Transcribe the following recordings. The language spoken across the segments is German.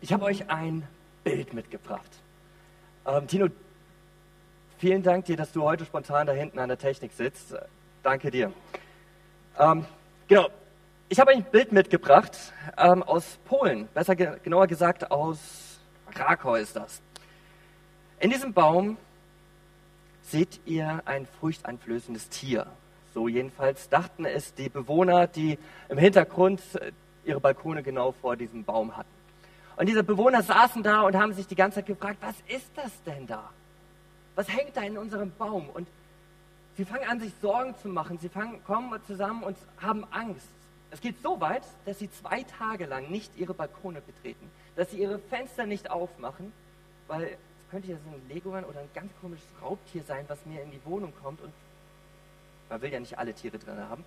Ich habe euch ein Bild mitgebracht. Ähm, Tino, vielen Dank dir, dass du heute spontan da hinten an der Technik sitzt. Danke dir. Ähm, genau, ich habe ein Bild mitgebracht ähm, aus Polen, besser ge genauer gesagt aus Krakau ist das. In diesem Baum seht ihr ein furchteinflößendes Tier. So jedenfalls dachten es die Bewohner, die im Hintergrund ihre Balkone genau vor diesem Baum hatten. Und diese Bewohner saßen da und haben sich die ganze Zeit gefragt, was ist das denn da? Was hängt da in unserem Baum? Und sie fangen an, sich Sorgen zu machen. Sie fangen, kommen zusammen und haben Angst. Es geht so weit, dass sie zwei Tage lang nicht ihre Balkone betreten, dass sie ihre Fenster nicht aufmachen, weil es könnte ja so ein Leguan oder ein ganz komisches Raubtier sein, was mir in die Wohnung kommt und man will ja nicht alle Tiere drin haben.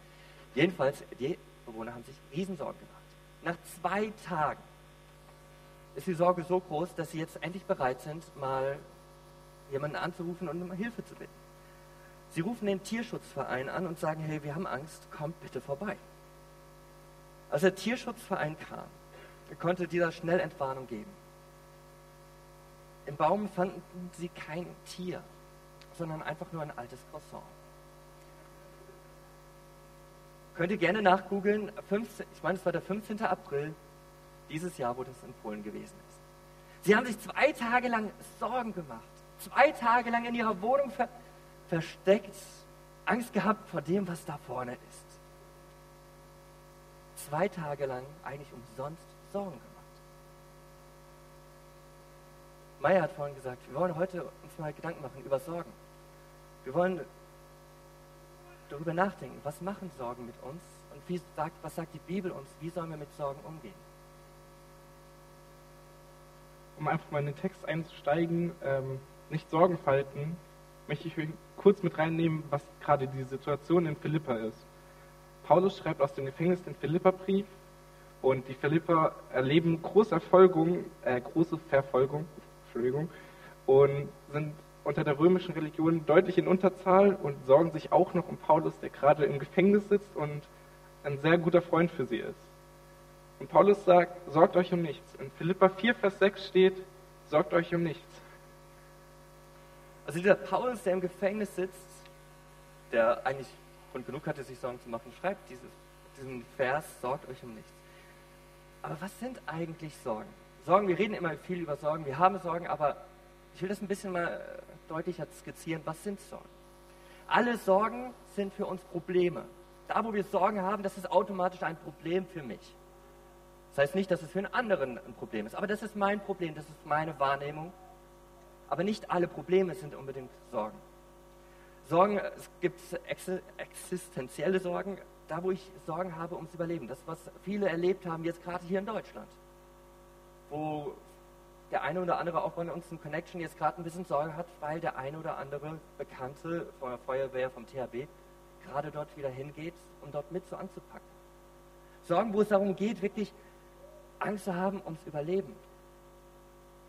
Jedenfalls, die Bewohner haben sich Riesensorgen gemacht. Nach zwei Tagen ist die Sorge so groß, dass sie jetzt endlich bereit sind, mal jemanden anzurufen und um Hilfe zu bitten. Sie rufen den Tierschutzverein an und sagen, hey, wir haben Angst, kommt bitte vorbei. Als der Tierschutzverein kam, konnte dieser schnell Entwarnung geben. Im Baum fanden sie kein Tier, sondern einfach nur ein altes Croissant. Könnt ihr gerne nachgoogeln. Ich meine, es war der 15. April dieses Jahr, wo das in Polen gewesen ist. Sie haben sich zwei Tage lang Sorgen gemacht. Zwei Tage lang in ihrer Wohnung ver versteckt, Angst gehabt vor dem, was da vorne ist. Zwei Tage lang eigentlich umsonst Sorgen gemacht. Meier hat vorhin gesagt, wir wollen heute uns mal Gedanken machen über Sorgen. Wir wollen darüber nachdenken, was machen Sorgen mit uns und wie sagt, was sagt die Bibel uns, wie sollen wir mit Sorgen umgehen. Um einfach mal in den Text einzusteigen, ähm, nicht Sorgen falten, möchte ich kurz mit reinnehmen, was gerade die Situation in Philippa ist. Paulus schreibt aus dem Gefängnis den Philippa-Brief und die Philipper erleben große Erfolgung, äh, große Verfolgung, Entschuldigung, und sind unter der römischen Religion deutlich in Unterzahl und sorgen sich auch noch um Paulus, der gerade im Gefängnis sitzt und ein sehr guter Freund für sie ist. Und Paulus sagt, sorgt euch um nichts. In Philippa 4, Vers 6 steht, sorgt euch um nichts. Also dieser Paulus, der im Gefängnis sitzt, der eigentlich Grund genug hatte, sich Sorgen zu machen, schreibt dieses, diesen Vers, sorgt euch um nichts. Aber was sind eigentlich Sorgen? Sorgen, wir reden immer viel über Sorgen, wir haben Sorgen, aber ich will das ein bisschen mal deutlicher skizzieren, was sind Sorgen? Alle Sorgen sind für uns Probleme. Da, wo wir Sorgen haben, das ist automatisch ein Problem für mich. Das heißt nicht, dass es für einen anderen ein Problem ist, aber das ist mein Problem, das ist meine Wahrnehmung. Aber nicht alle Probleme sind unbedingt Sorgen. Sorgen, es gibt existenzielle Sorgen, da wo ich Sorgen habe ums Überleben. Das, was viele erlebt haben, jetzt gerade hier in Deutschland. Wo der eine oder andere auch von uns in Connection jetzt gerade ein bisschen Sorge hat, weil der eine oder andere Bekannte von der Feuerwehr, vom THB, gerade dort wieder hingeht, um dort mit so anzupacken. Sorgen, wo es darum geht, wirklich Angst zu haben ums Überleben.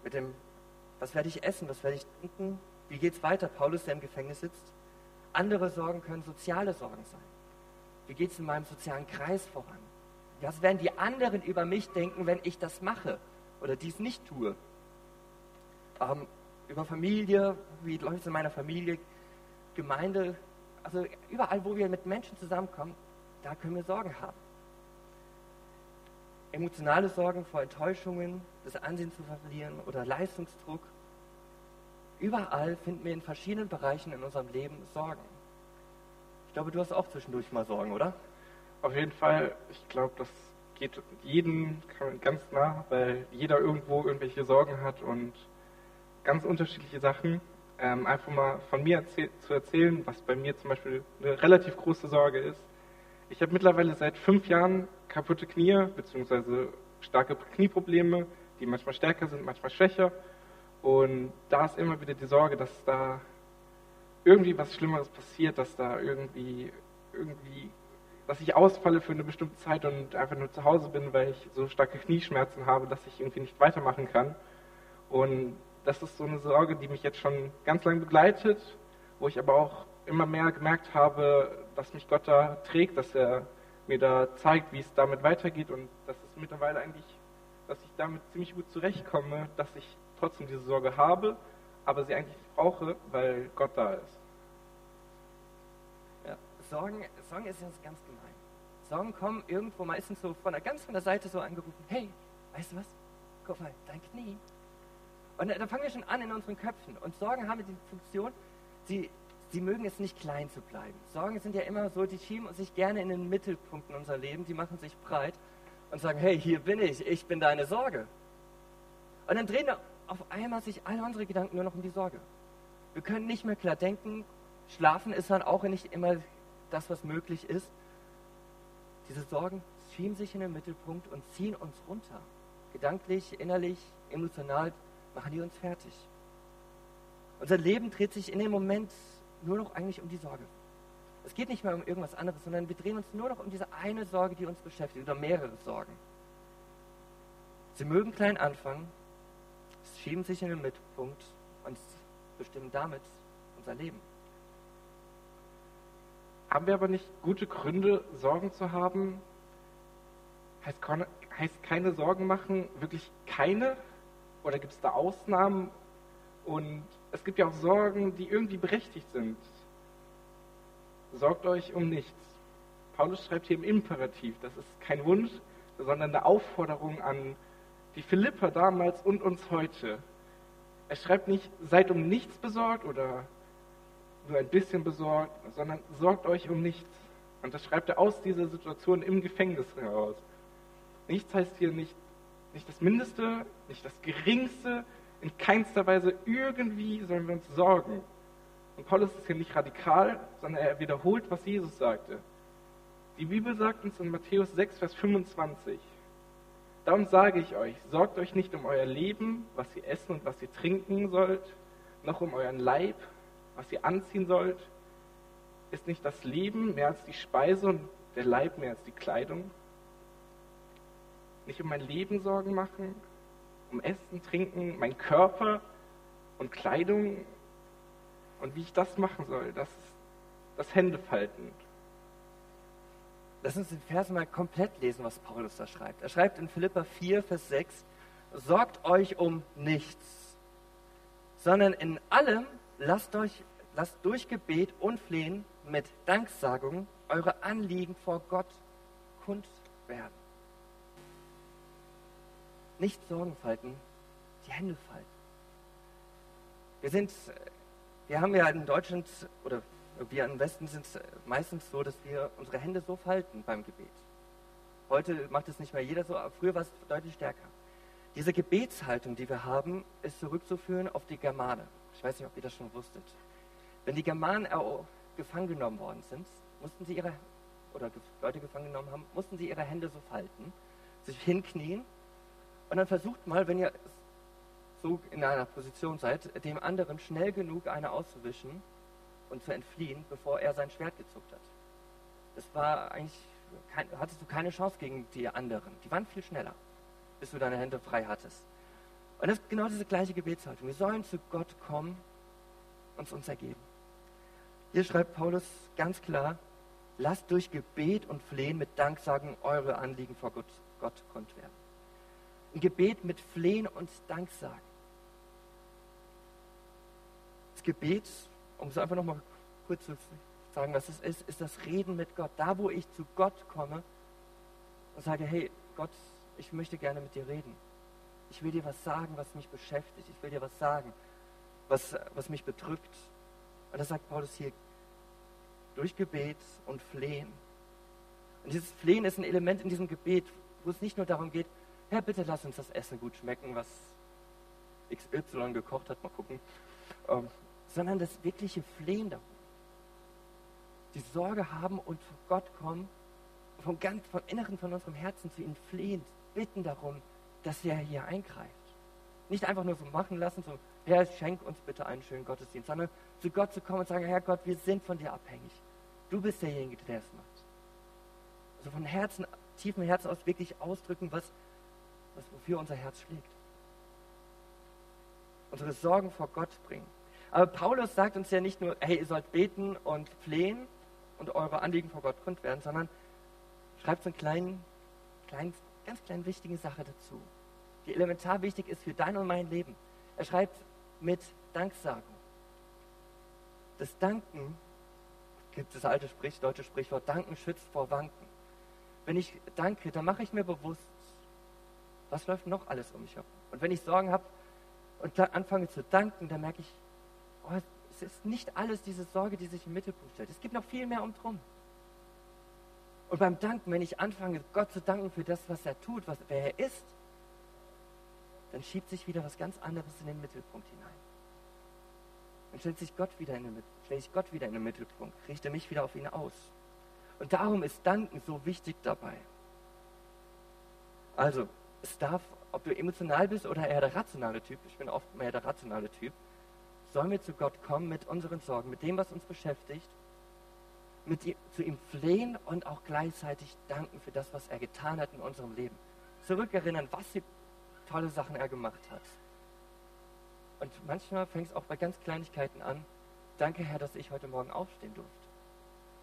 Mit dem, was werde ich essen, was werde ich trinken, wie geht es weiter? Paulus, der im Gefängnis sitzt. Andere Sorgen können soziale Sorgen sein. Wie geht es in meinem sozialen Kreis voran? Was werden die anderen über mich denken, wenn ich das mache oder dies nicht tue? ähm, über Familie, wie läuft es in meiner Familie, Gemeinde, also überall, wo wir mit Menschen zusammenkommen, da können wir Sorgen haben. Emotionale Sorgen vor Enttäuschungen, das Ansehen zu verlieren oder Leistungsdruck. Überall finden wir in verschiedenen Bereichen in unserem Leben Sorgen. Ich glaube, du hast auch zwischendurch mal Sorgen, oder? Auf jeden Fall. Ich glaube, das geht jedem ganz nah, weil jeder irgendwo irgendwelche Sorgen hat und ganz unterschiedliche Sachen. Ähm, einfach mal von mir erzähl zu erzählen, was bei mir zum Beispiel eine relativ große Sorge ist. Ich habe mittlerweile seit fünf Jahren kaputte Knie, beziehungsweise starke Knieprobleme, die manchmal stärker sind, manchmal schwächer. Und da ist immer wieder die Sorge, dass da irgendwie was Schlimmeres passiert, dass da irgendwie, irgendwie, dass ich ausfalle für eine bestimmte Zeit und einfach nur zu Hause bin, weil ich so starke Knieschmerzen habe, dass ich irgendwie nicht weitermachen kann. Und das ist so eine Sorge, die mich jetzt schon ganz lange begleitet, wo ich aber auch immer mehr gemerkt habe, dass mich Gott da trägt, dass er mir da zeigt, wie es damit weitergeht und dass es mittlerweile eigentlich dass ich damit ziemlich gut zurechtkomme, dass ich trotzdem diese Sorge habe, aber sie eigentlich nicht brauche, weil Gott da ist. Ja, Sorgen, Sorgen ist jetzt ganz gemein. Sorgen kommen irgendwo meistens so von der, ganz von der Seite so angerufen, hey, weißt du was? Guck mal, dein Knie. Und da, da fangen wir schon an in unseren Köpfen. Und Sorgen haben die Funktion, sie, sie mögen es nicht klein zu bleiben. Sorgen sind ja immer so, die schieben sich gerne in den Mittelpunkt in unser Leben, die machen sich breit und sagen, hey, hier bin ich, ich bin deine Sorge. Und dann drehen auf einmal sich all unsere Gedanken nur noch um die Sorge. Wir können nicht mehr klar denken, schlafen ist dann auch nicht immer das, was möglich ist. Diese Sorgen schieben sich in den Mittelpunkt und ziehen uns runter. Gedanklich, innerlich, emotional machen die uns fertig. Unser Leben dreht sich in dem Moment nur noch eigentlich um die Sorge. Es geht nicht mehr um irgendwas anderes, sondern wir drehen uns nur noch um diese eine Sorge, die uns beschäftigt, oder mehrere Sorgen. Sie mögen klein anfangen, schieben sich in den Mittelpunkt und bestimmen damit unser Leben. Haben wir aber nicht gute Gründe, Sorgen zu haben? Heißt, heißt keine Sorgen machen wirklich keine? Oder gibt es da Ausnahmen? Und es gibt ja auch Sorgen, die irgendwie berechtigt sind. Sorgt euch um nichts. Paulus schreibt hier im Imperativ. Das ist kein Wunsch, sondern eine Aufforderung an die Philipper damals und uns heute. Er schreibt nicht, seid um nichts besorgt oder nur ein bisschen besorgt, sondern sorgt euch um nichts. Und das schreibt er aus dieser Situation im Gefängnis heraus. Nichts heißt hier nicht, nicht das Mindeste, nicht das Geringste, in keinster Weise irgendwie sollen wir uns sorgen. Und Paulus ist hier nicht radikal, sondern er wiederholt, was Jesus sagte. Die Bibel sagt uns in Matthäus 6, Vers 25, Darum sage ich euch, sorgt euch nicht um euer Leben, was ihr essen und was ihr trinken sollt, noch um euren Leib, was ihr anziehen sollt. Ist nicht das Leben mehr als die Speise und der Leib mehr als die Kleidung? Nicht um mein Leben Sorgen machen, um Essen, Trinken, mein Körper und Kleidung und wie ich das machen soll, das das Händefalten. Lass uns den Vers mal komplett lesen, was Paulus da schreibt. Er schreibt in Philippa 4, Vers 6, sorgt euch um nichts, sondern in allem lasst, euch, lasst durch Gebet und Flehen mit Danksagung eure Anliegen vor Gott kund werden. Nicht Sorgen falten, die Hände falten. Wir sind, wir haben ja in Deutschland oder wir im Westen sind es meistens so, dass wir unsere Hände so falten beim Gebet. Heute macht es nicht mehr jeder so, aber früher war es deutlich stärker. Diese Gebetshaltung, die wir haben, ist zurückzuführen auf die Germane. Ich weiß nicht, ob ihr das schon wusstet. Wenn die Germanen gefangen genommen worden sind, mussten sie ihre, oder Leute gefangen genommen haben, mussten sie ihre Hände so falten, sich hinknien und dann versucht mal, wenn ihr so in einer Position seid, dem anderen schnell genug eine auszuwischen, und zu entfliehen, bevor er sein Schwert gezuckt hat. Das war eigentlich, kein, hattest du keine Chance gegen die anderen. Die waren viel schneller, bis du deine Hände frei hattest. Und das ist genau diese gleiche Gebetshaltung. Wir sollen zu Gott kommen und uns ergeben. Hier schreibt Paulus ganz klar, lasst durch Gebet und Flehen mit Danksagen eure Anliegen vor Gott, Gott kund werden. Ein Gebet mit Flehen und Danksagen. Das Gebet um es einfach nochmal kurz zu sagen, was es ist, ist das Reden mit Gott. Da, wo ich zu Gott komme und sage, hey Gott, ich möchte gerne mit dir reden. Ich will dir was sagen, was mich beschäftigt. Ich will dir was sagen, was, was mich bedrückt. Und das sagt Paulus hier, durch Gebet und Flehen. Und dieses Flehen ist ein Element in diesem Gebet, wo es nicht nur darum geht, Herr, bitte lass uns das Essen gut schmecken, was XY gekocht hat, mal gucken. Ähm, sondern das wirkliche Flehen darum. Die Sorge haben und vor Gott kommen, vom, ganz, vom Inneren von unserem Herzen zu ihm flehen, bitten darum, dass er hier eingreift. Nicht einfach nur so machen lassen, so, Herr, schenk uns bitte einen schönen Gottesdienst, sondern zu Gott zu kommen und sagen, Herr Gott, wir sind von dir abhängig. Du bist derjenige, der es macht. Also von Herzen, tiefem Herzen aus wirklich ausdrücken, was, was wofür unser Herz schlägt. Unsere Sorgen vor Gott bringen. Aber Paulus sagt uns ja nicht nur, hey, ihr sollt beten und flehen und eure Anliegen vor Gott kund werden, sondern schreibt so einen kleinen, kleinen, ganz kleinen wichtige Sache dazu. die elementar wichtig ist für dein und mein Leben. Er schreibt mit Danksagung. Das Danken, gibt das alte Sprich, deutsche Sprichwort, Danken schützt vor Wanken. Wenn ich danke, dann mache ich mir bewusst, was läuft noch alles um mich herum. Und wenn ich Sorgen habe und anfange zu danken, dann merke ich, oh, es ist nicht alles diese Sorge, die sich im Mittelpunkt stellt. Es gibt noch viel mehr um drum. Und beim Danken, wenn ich anfange, Gott zu danken für das, was er tut, was, wer er ist, dann schiebt sich wieder was ganz anderes in den Mittelpunkt hinein. Dann stellt sich Gott wieder in den, stelle ich Gott wieder in den Mittelpunkt, richte mich wieder auf ihn aus. Und darum ist Danken so wichtig dabei. Also, es darf, ob du emotional bist oder eher der rationale Typ, ich bin oft mehr der rationale Typ, sollen wir zu Gott kommen mit unseren Sorgen, mit dem, was uns beschäftigt, mit ihm, zu ihm flehen und auch gleichzeitig danken für das, was er getan hat in unserem Leben. Zurückerinnern, was für tolle Sachen er gemacht hat. Und manchmal fängt es auch bei ganz Kleinigkeiten an. Danke, Herr, dass ich heute Morgen aufstehen durfte.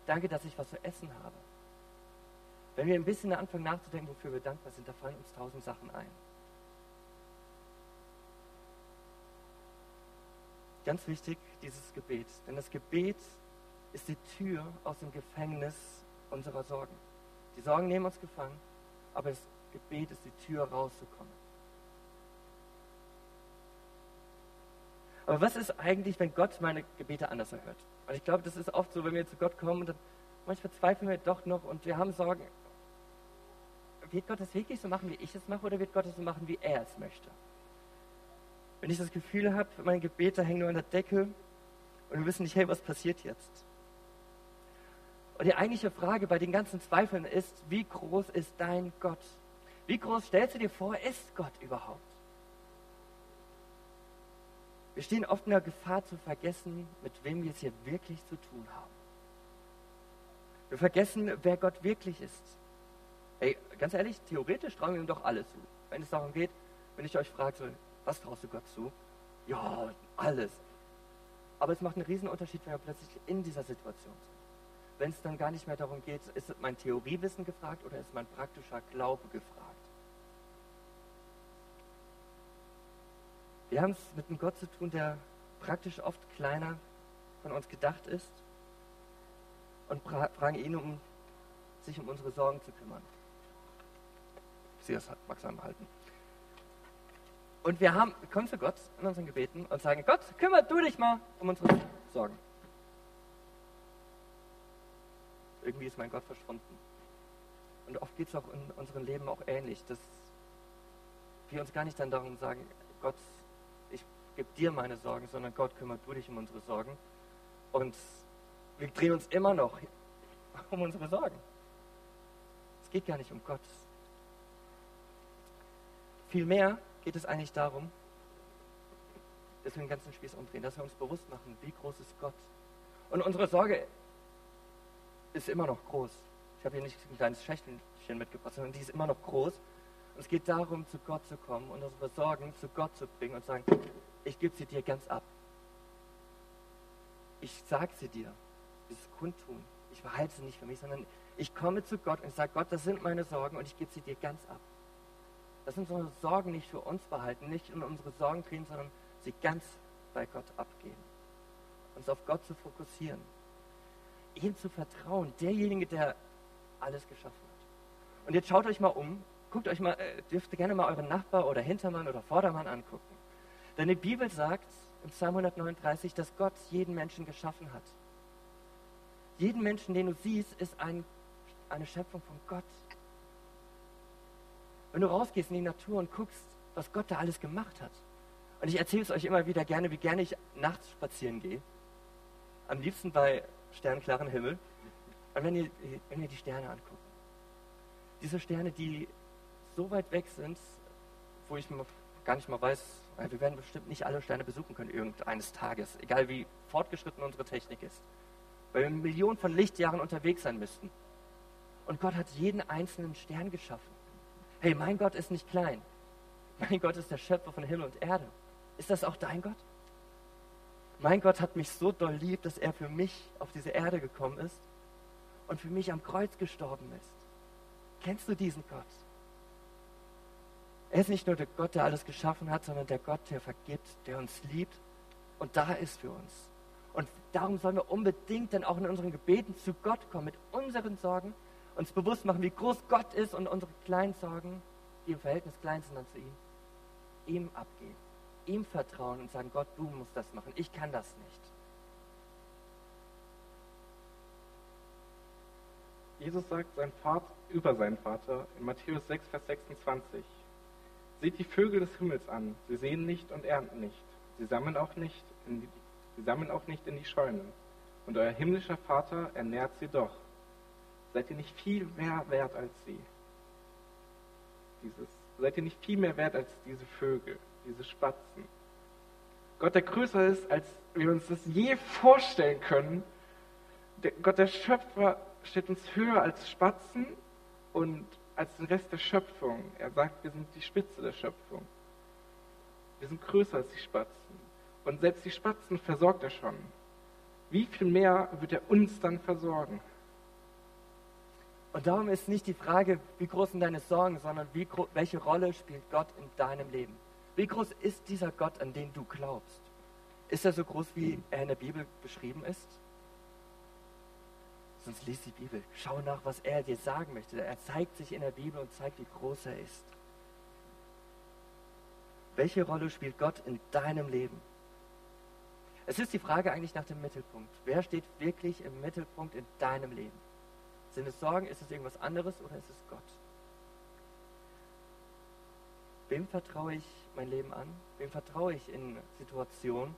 Danke, dass ich was zu essen habe. Wenn wir ein bisschen anfangen nachzudenken, wofür wir dankbar sind, da fallen uns tausend Sachen ein. Ganz wichtig, dieses Gebet. Denn das Gebet ist die Tür aus dem Gefängnis unserer Sorgen. Die Sorgen nehmen uns gefangen, aber das Gebet ist die Tür rauszukommen. Aber was ist eigentlich, wenn Gott meine Gebete anders erhört? Und ich glaube, das ist oft so, wenn wir zu Gott kommen und dann manchmal zweifeln wir doch noch und wir haben Sorgen. Wird Gott das wirklich so machen, wie ich es mache, oder wird Gott es so machen, wie er es möchte? Wenn ich das Gefühl habe, meine Gebete hängen nur an der Decke und wir wissen nicht, hey, was passiert jetzt? Und die eigentliche Frage bei den ganzen Zweifeln ist, wie groß ist dein Gott? Wie groß stellst du dir vor, ist Gott überhaupt? Wir stehen oft in der Gefahr zu vergessen, mit wem wir es hier wirklich zu tun haben. Wir vergessen, wer Gott wirklich ist. Hey, ganz ehrlich, theoretisch trauen wir ihm doch alles zu. Wenn es darum geht, wenn ich euch frage, was traust du Gott zu? Ja, alles. Aber es macht einen riesen Unterschied, wenn wir plötzlich in dieser Situation sind wenn es dann gar nicht mehr darum geht, ist mein Theoriewissen gefragt oder ist mein praktischer Glaube gefragt. Wir haben es mit einem Gott zu tun, der praktisch oft kleiner von uns gedacht ist und fragen ihn, um sich um unsere Sorgen zu kümmern. Sie das Maxim halten. Und wir haben, kommen zu Gott in unseren Gebeten und sagen, Gott, kümmere du dich mal um unsere Sorgen. irgendwie ist mein Gott verschwunden. Und oft geht es auch in unserem Leben auch ähnlich, dass wir uns gar nicht dann darum sagen, Gott, ich gebe dir meine Sorgen, sondern Gott, kümmert du dich um unsere Sorgen. Und wir drehen uns immer noch um unsere Sorgen. Es geht gar nicht um Gott. Vielmehr geht es eigentlich darum, dass wir den ganzen Spieß umdrehen, dass wir uns bewusst machen, wie groß ist Gott. Und unsere Sorge ist immer noch groß. Ich habe hier nicht ein kleines Schächtelchen mitgebracht, sondern die ist immer noch groß. Und es geht darum, zu Gott zu kommen und unsere Sorgen zu Gott zu bringen und sagen, ich gebe sie dir ganz ab. Ich sage sie dir, dieses Kundtun. Ich behalte sie nicht für mich, sondern ich komme zu Gott und sage, Gott, das sind meine Sorgen und ich gebe sie dir ganz ab. Das sind unsere Sorgen nicht für uns behalten, nicht in unsere Sorgen kriegen, sondern sie ganz bei Gott abgeben. Uns auf Gott zu fokussieren ihm zu vertrauen, derjenige, der alles geschaffen hat. Und jetzt schaut euch mal um, guckt euch mal, äh, dürft ihr gerne mal euren Nachbar oder Hintermann oder Vordermann angucken. Denn die Bibel sagt im Psalm 139, dass Gott jeden Menschen geschaffen hat. Jeden Menschen, den du siehst, ist ein, eine Schöpfung von Gott. Wenn du rausgehst in die Natur und guckst, was Gott da alles gemacht hat. Und ich erzähle es euch immer wieder gerne, wie gerne ich nachts spazieren gehe. Am liebsten bei sternklaren Himmel. Und wenn ihr, wenn ihr die Sterne anguckt, diese Sterne, die so weit weg sind, wo ich gar nicht mal weiß, wir werden bestimmt nicht alle Sterne besuchen können irgendeines Tages, egal wie fortgeschritten unsere Technik ist, weil wir Millionen von Lichtjahren unterwegs sein müssten. Und Gott hat jeden einzelnen Stern geschaffen. Hey, mein Gott ist nicht klein. Mein Gott ist der Schöpfer von Himmel und Erde. Ist das auch dein Gott? Mein Gott hat mich so doll lieb, dass er für mich auf diese Erde gekommen ist und für mich am Kreuz gestorben ist. Kennst du diesen Gott? Er ist nicht nur der Gott, der alles geschaffen hat, sondern der Gott, der vergibt, der uns liebt und da ist für uns. Und darum sollen wir unbedingt dann auch in unseren Gebeten zu Gott kommen, mit unseren Sorgen, uns bewusst machen, wie groß Gott ist und unsere kleinen Sorgen, die im Verhältnis klein sind dann zu ihm, ihm abgeben, ihm vertrauen und sagen, Gott, du musst das machen, ich kann das nicht. Jesus sagt sein Vater, über seinen Vater in Matthäus 6, Vers 26. Seht die Vögel des Himmels an, sie sehen nicht und ernten nicht, sie sammeln auch nicht in sie sammeln auch nicht in die Scheunen. Und euer himmlischer Vater ernährt sie doch. Seid ihr nicht viel mehr wert als sie? Dieses, seid ihr nicht viel mehr wert als diese Vögel, diese Spatzen? Gott, der größer ist, als wir uns das je vorstellen können. Der, Gott, der Schöpfer, steht uns höher als Spatzen und als den Rest der Schöpfung. Er sagt, wir sind die Spitze der Schöpfung. Wir sind größer als die Spatzen. Und selbst die Spatzen versorgt er schon. Wie viel mehr wird er uns dann versorgen? Und darum ist nicht die Frage, wie groß sind deine Sorgen, sondern wie, welche Rolle spielt Gott in deinem Leben? Wie groß ist dieser Gott, an den du glaubst? Ist er so groß, wie er in der Bibel beschrieben ist? Sonst lies die Bibel. Schau nach, was er dir sagen möchte. Er zeigt sich in der Bibel und zeigt, wie groß er ist. Welche Rolle spielt Gott in deinem Leben? Es ist die Frage eigentlich nach dem Mittelpunkt. Wer steht wirklich im Mittelpunkt in deinem Leben? Sind es Sorgen? Ist es irgendwas anderes oder ist es Gott? Wem vertraue ich mein Leben an? Wem vertraue ich in Situationen?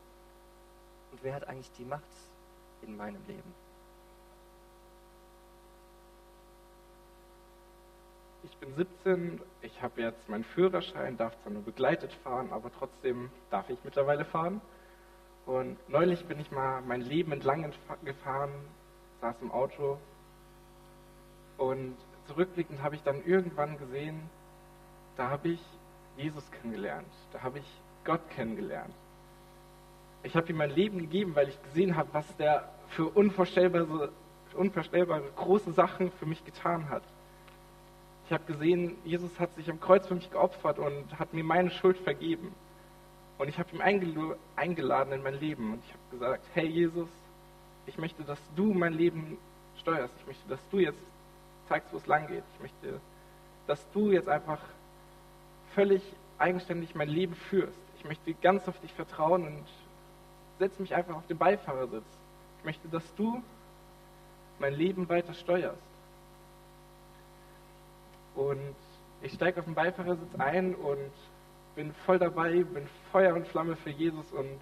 Und wer hat eigentlich die Macht in meinem Leben? ich bin 17, ich habe jetzt meinen Führerschein, darf zwar nur begleitet fahren, aber trotzdem darf ich mittlerweile fahren. Und neulich bin ich mal mein Leben entlang gefahren, saß im Auto und zurückblickend habe ich dann irgendwann gesehen, da habe ich Jesus kennengelernt, da habe ich Gott kennengelernt. Ich habe ihm mein Leben gegeben, weil ich gesehen habe, was der für unvorstellbare, unvorstellbare große Sachen für mich getan hat. Ich habe gesehen, Jesus hat sich am Kreuz für mich geopfert und hat mir meine Schuld vergeben. Und ich habe ihn eingeladen in mein Leben. Und ich habe gesagt, hey Jesus, ich möchte, dass du mein Leben steuerst. Ich möchte, dass du jetzt zeigst, wo es lang geht. Ich möchte, dass du jetzt einfach völlig eigenständig mein Leben führst. Ich möchte ganz auf dich vertrauen und setze mich einfach auf den Beifahrersitz. Ich möchte, dass du mein Leben weiter steuerst. Und ich steige auf den Beifahrersitz ein und bin voll dabei, bin Feuer und Flamme für Jesus und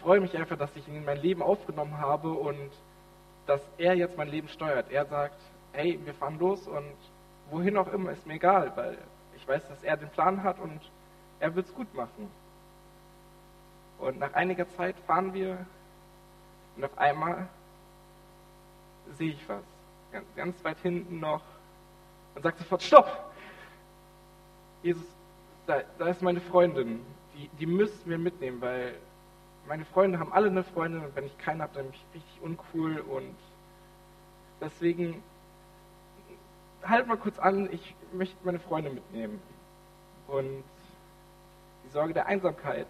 freue mich einfach, dass ich ihn in mein Leben aufgenommen habe und dass er jetzt mein Leben steuert. Er sagt, hey, wir fahren los und wohin auch immer, ist mir egal, weil ich weiß, dass er den Plan hat und er wird es gut machen. Und nach einiger Zeit fahren wir und auf einmal sehe ich was. Ganz, ganz weit hinten noch und sagt sofort, stopp! Jesus, da, da ist meine Freundin, die, die müssen wir mitnehmen, weil meine Freunde haben alle eine Freundin und wenn ich keine habe, dann bin ich richtig uncool und deswegen halt mal kurz an, ich möchte meine Freunde mitnehmen. Und die Sorge der Einsamkeit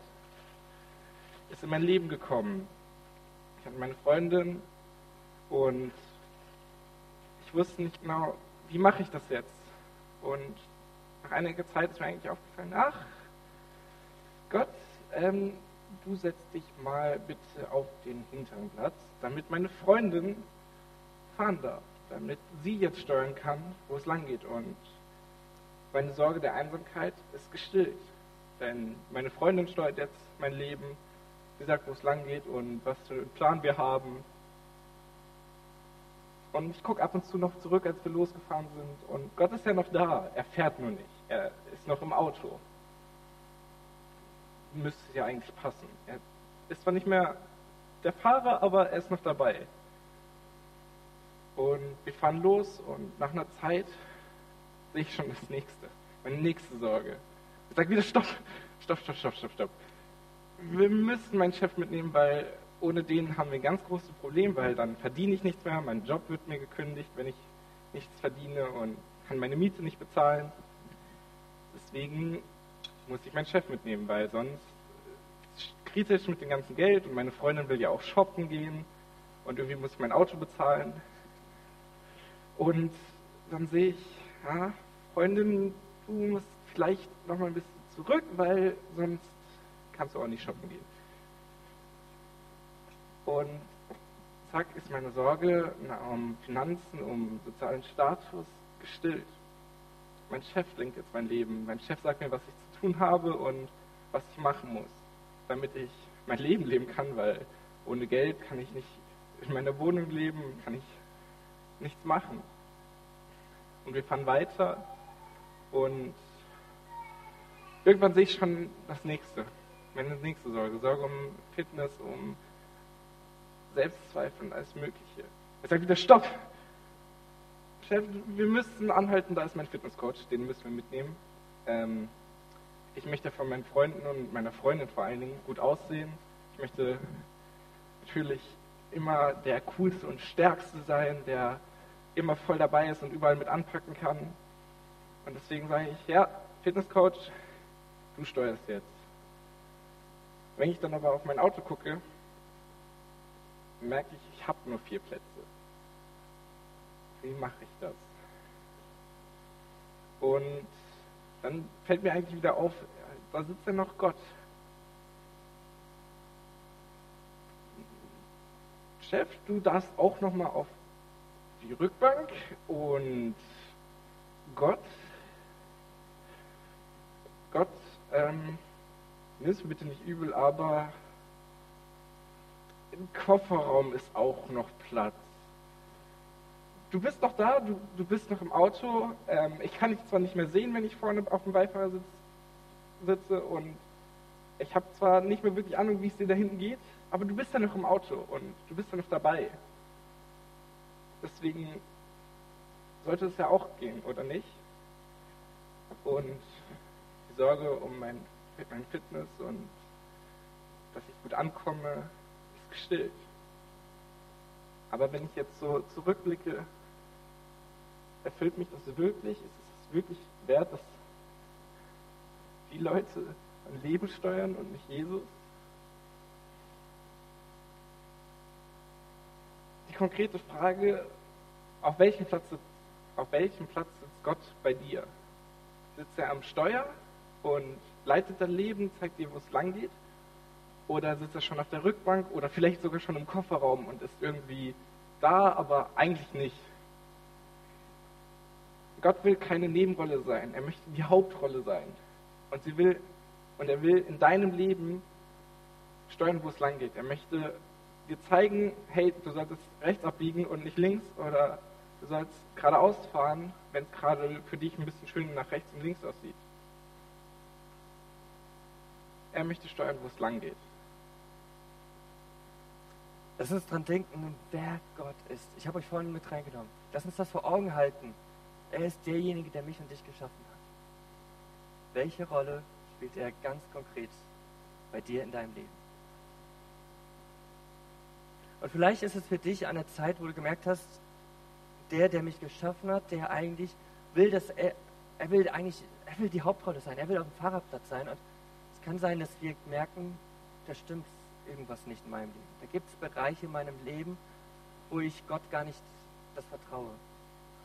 ist in mein Leben gekommen. Ich hatte meine Freundin und ich wusste nicht genau, wie mache ich das jetzt? Und nach einiger Zeit ist mir eigentlich aufgefallen, ach, Gott, ähm, du setzt dich mal bitte auf den hinteren Platz, damit meine Freundin fahren darf, damit sie jetzt steuern kann, wo es lang geht. Und meine Sorge der Einsamkeit ist gestillt. Denn meine Freundin steuert jetzt mein Leben, sie sagt, wo es lang geht und was für einen Plan wir haben. Und ich gucke ab und zu noch zurück, als wir losgefahren sind. Und Gott ist ja noch da. Er fährt nur nicht. Er ist noch im Auto. Müsste ja eigentlich passen. Er ist zwar nicht mehr der Fahrer, aber er ist noch dabei. Und wir fahren los und nach einer Zeit sehe ich schon das nächste. Meine nächste Sorge. Ich sage wieder Stopp, Stopp, Stopp, Stopp, Stopp, Stopp. Wir müssen meinen Chef mitnehmen, weil ohne den haben wir ein ganz großes Problem, weil dann verdiene ich nichts mehr, mein Job wird mir gekündigt, wenn ich nichts verdiene und kann meine Miete nicht bezahlen. Deswegen muss ich meinen Chef mitnehmen, weil sonst kritisch mit dem ganzen Geld und meine Freundin will ja auch shoppen gehen und irgendwie muss ich mein Auto bezahlen. Und dann sehe ich, ja, Freundin, du musst vielleicht noch mal ein bisschen zurück, weil sonst kannst du auch nicht shoppen gehen. Und zack ist meine Sorge um Finanzen, um sozialen Status gestillt. Mein Chef lenkt jetzt mein Leben. Mein Chef sagt mir, was ich zu tun habe und was ich machen muss, damit ich mein Leben leben kann, weil ohne Geld kann ich nicht in meiner Wohnung leben, kann ich nichts machen. Und wir fahren weiter und irgendwann sehe ich schon das nächste, meine nächste Sorge, Sorge um Fitness, um Selbstzweifel und alles Mögliche. Ich sage wieder, stopp! Chef, wir müssen anhalten, da ist mein Fitnesscoach, den müssen wir mitnehmen. Ähm, ich möchte von meinen Freunden und meiner Freundin vor allen Dingen gut aussehen. Ich möchte natürlich immer der coolste und stärkste sein, der immer voll dabei ist und überall mit anpacken kann. Und deswegen sage ich, ja, Fitnesscoach, du steuerst jetzt. Wenn ich dann aber auf mein Auto gucke, merke ich, ich habe nur vier Plätze. Wie mache ich das? Und dann fällt mir eigentlich wieder auf, da sitzt ja noch Gott. Chef, du darfst auch noch mal auf die Rückbank und Gott, Gott, ähm, nimm es bitte nicht übel, aber im Kofferraum ist auch noch Platz. Du bist noch da, du, du bist noch im Auto. Ähm, ich kann dich zwar nicht mehr sehen, wenn ich vorne auf dem Beifahrersitz sitze und ich habe zwar nicht mehr wirklich Ahnung, wie es dir da hinten geht, aber du bist ja noch im Auto und du bist ja noch dabei. Deswegen sollte es ja auch gehen, oder nicht? Und die Sorge um mein, mein Fitness und dass ich gut ankomme, gestillt. Aber wenn ich jetzt so zurückblicke, erfüllt mich das wirklich? Ist es wirklich wert, dass die Leute mein Leben steuern und nicht Jesus? Die konkrete Frage, auf welchem Platz, auf welchem Platz sitzt Gott bei dir? Sitzt er am Steuer und leitet dein Leben, zeigt dir, wo es lang geht? Oder sitzt er schon auf der Rückbank oder vielleicht sogar schon im Kofferraum und ist irgendwie da, aber eigentlich nicht. Gott will keine Nebenrolle sein, er möchte die Hauptrolle sein. Und sie will und er will in deinem Leben steuern, wo es lang geht. Er möchte dir zeigen, hey, du solltest rechts abbiegen und nicht links oder du sollst geradeaus fahren, wenn es gerade für dich ein bisschen schön nach rechts und links aussieht. Er möchte steuern, wo es lang geht. Lass uns dran denken, wer Gott ist. Ich habe euch vorhin mit reingenommen. Lass uns das vor Augen halten. Er ist derjenige, der mich und dich geschaffen hat. Welche Rolle spielt er ganz konkret bei dir in deinem Leben? Und vielleicht ist es für dich eine Zeit, wo du gemerkt hast, der, der mich geschaffen hat, der eigentlich will, dass er, er will eigentlich, er will die Hauptrolle sein, er will auf dem Fahrradplatz sein. Und es kann sein, dass wir merken, das stimmt irgendwas nicht in meinem Leben. Da gibt es Bereiche in meinem Leben, wo ich Gott gar nicht das vertraue.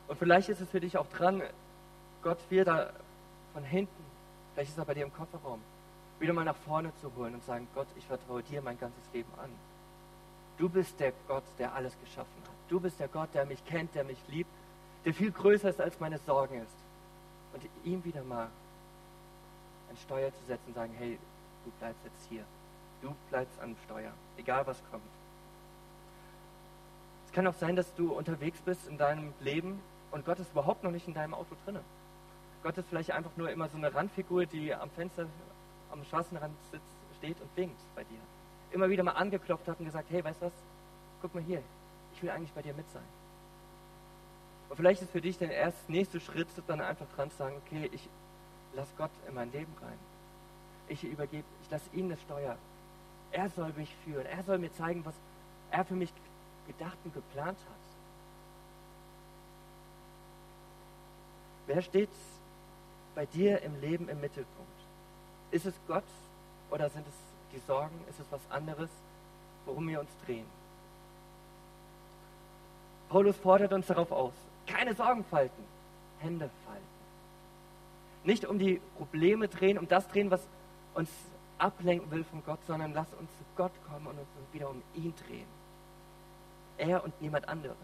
Und vielleicht ist es für dich auch dran, Gott wieder von hinten, vielleicht ist er bei dir im Kofferraum, wieder mal nach vorne zu holen und sagen, Gott, ich vertraue dir mein ganzes Leben an. Du bist der Gott, der alles geschaffen hat. Du bist der Gott, der mich kennt, der mich liebt, der viel größer ist, als meine Sorgen ist. Und ihm wieder mal ein Steuer zu setzen und sagen, hey, du bleibst jetzt hier. Du bleibst am Steuer, egal was kommt. Es kann auch sein, dass du unterwegs bist in deinem Leben und Gott ist überhaupt noch nicht in deinem Auto drin. Gott ist vielleicht einfach nur immer so eine Randfigur, die am Fenster, am Straßenrand sitzt, steht und winkt bei dir. Immer wieder mal angeklopft hat und gesagt, hey, weißt du was, guck mal hier, ich will eigentlich bei dir mit sein. Und vielleicht ist für dich der erste nächste Schritt dann einfach dran zu sagen, okay, ich lass Gott in mein Leben rein. Ich übergebe, ich lasse ihn das Steuer. Er soll mich führen. Er soll mir zeigen, was er für mich gedacht und geplant hat. Wer steht bei dir im Leben im Mittelpunkt? Ist es Gott oder sind es die Sorgen? Ist es was anderes, worum wir uns drehen? Paulus fordert uns darauf aus, keine Sorgen falten, Hände falten. Nicht um die Probleme drehen, um das drehen, was uns ablenken will von Gott, sondern lass uns zu Gott kommen und uns wieder um ihn drehen. Er und niemand anderes.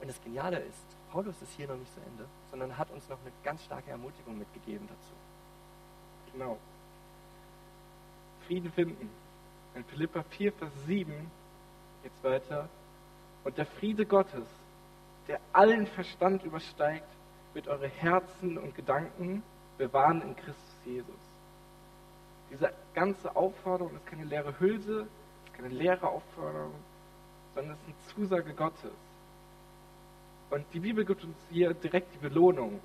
Und das Geniale ist, Paulus ist hier noch nicht zu Ende, sondern hat uns noch eine ganz starke Ermutigung mitgegeben dazu. Genau. Frieden finden. In Philippa 4, Vers 7 geht es weiter. Und der Friede Gottes, der allen Verstand übersteigt, wird eure Herzen und Gedanken bewahren in Christus Jesus. Diese ganze Aufforderung ist keine leere Hülse, ist keine leere Aufforderung, sondern es ist eine Zusage Gottes. Und die Bibel gibt uns hier direkt die Belohnung.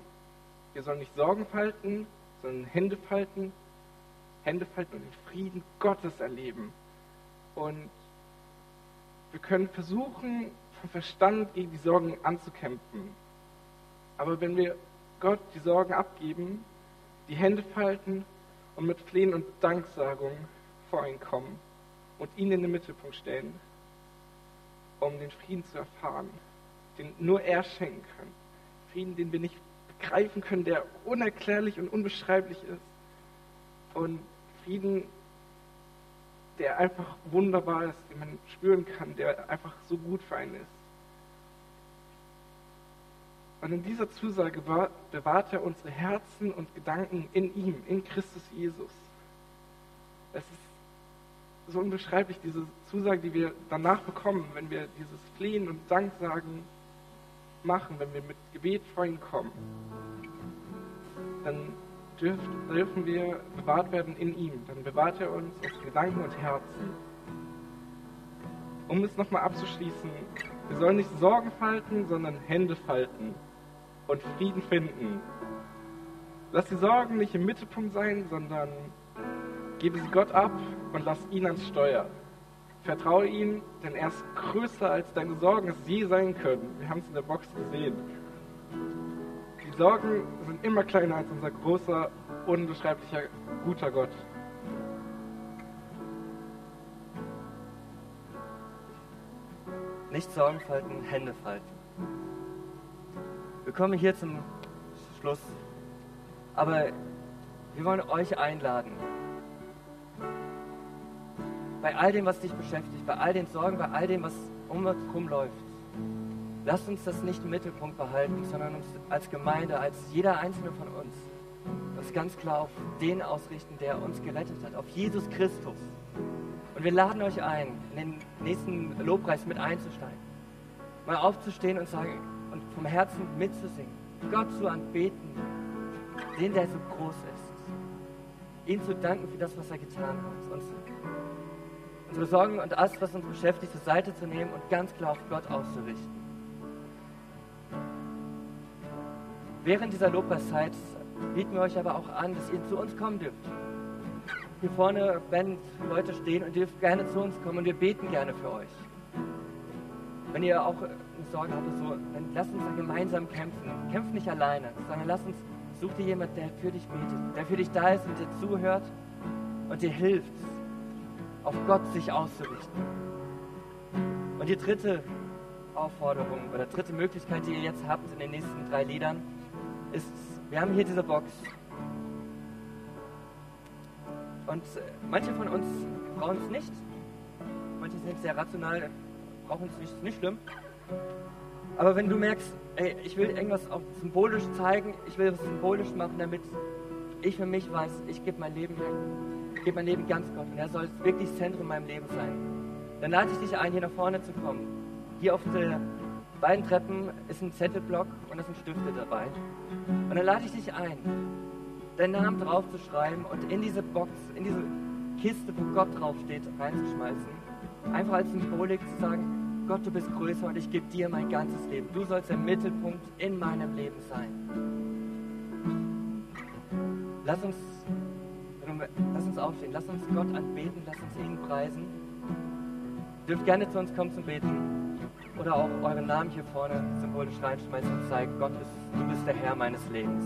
Wir sollen nicht Sorgen falten, sondern Hände falten, Hände falten und den Frieden Gottes erleben. Und wir können versuchen, vom Verstand gegen die Sorgen anzukämpfen. Aber wenn wir Gott die Sorgen abgeben, die Hände falten und mit Flehen und Danksagung vor ihn kommen und ihn in den Mittelpunkt stellen, um den Frieden zu erfahren, den nur er schenken kann. Frieden, den wir nicht begreifen können, der unerklärlich und unbeschreiblich ist. Und Frieden, der einfach wunderbar ist, den man spüren kann, der einfach so gut für einen ist. Und in dieser Zusage bewahrt er unsere Herzen und Gedanken in ihm, in Christus Jesus. Es ist so unbeschreiblich, diese Zusage, die wir danach bekommen, wenn wir dieses Flehen und Danksagen machen, wenn wir mit Gebet vor ihn kommen. Dann dürfen wir bewahrt werden in ihm. Dann bewahrt er uns aus Gedanken und Herzen. Um es nochmal abzuschließen, wir sollen nicht Sorgen falten, sondern Hände falten und Frieden finden. Lass die Sorgen nicht im Mittelpunkt sein, sondern gebe sie Gott ab und lass ihn ans Steuer. Vertraue ihm, denn er ist größer als deine Sorgen es je sein können. Wir haben es in der Box gesehen. Die Sorgen sind immer kleiner als unser großer, unbeschreiblicher, guter Gott. Nicht Sorgen falten, Hände falten. Wir kommen hier zum Schluss. Aber wir wollen euch einladen. Bei all dem, was dich beschäftigt, bei all den Sorgen, bei all dem, was um uns herum läuft, lasst uns das nicht im Mittelpunkt behalten, sondern uns als Gemeinde, als jeder einzelne von uns, das ganz klar auf den ausrichten, der uns gerettet hat, auf Jesus Christus. Und wir laden euch ein, in den nächsten Lobpreis mit einzusteigen, mal aufzustehen und sagen, und vom Herzen mitzusingen, Gott zu anbeten, den, der so groß ist, ihm zu danken für das, was er getan hat, uns unsere Sorgen und alles, was uns beschäftigt, zur Seite zu nehmen und ganz klar auf Gott auszurichten. Während dieser Lobpreiszeit bieten wir euch aber auch an, dass ihr zu uns kommen dürft. Hier vorne werden Leute stehen und ihr dürft gerne zu uns kommen und wir beten gerne für euch. Wenn ihr auch Sorge habt, so, dann lasst uns da gemeinsam kämpfen. Kämpf nicht alleine, sondern lass uns, such dir jemand, der für dich betet, der für dich da ist und dir zuhört und dir hilft, auf Gott sich auszurichten. Und die dritte Aufforderung oder dritte Möglichkeit, die ihr jetzt habt in den nächsten drei Liedern, ist, wir haben hier diese Box. Und äh, manche von uns brauchen es nicht. Manche sind sehr rational, brauchen es nicht, ist nicht schlimm. Aber wenn du merkst, ey, ich will irgendwas auch symbolisch zeigen, ich will was symbolisch machen, damit ich für mich weiß, ich gebe mein Leben, ich gebe mein Leben ganz Gott und er soll wirklich Zentrum in meinem Leben sein. Dann lade ich dich ein, hier nach vorne zu kommen. Hier auf den beiden Treppen ist ein Zettelblock und es sind Stifte dabei. Und dann lade ich dich ein, deinen Namen drauf zu schreiben und in diese Box, in diese Kiste, wo Gott draufsteht, reinzuschmeißen. Einfach als Symbolik zu sagen, Gott, du bist größer und ich gebe dir mein ganzes Leben. Du sollst der Mittelpunkt in meinem Leben sein. Lass uns, lass uns aufstehen, lass uns Gott anbeten, lass uns ihn preisen. Ihr dürft gerne zu uns kommen zum Beten oder auch euren Namen hier vorne symbolisch reinschmeißen und zeigen, Gott, ist, du bist der Herr meines Lebens.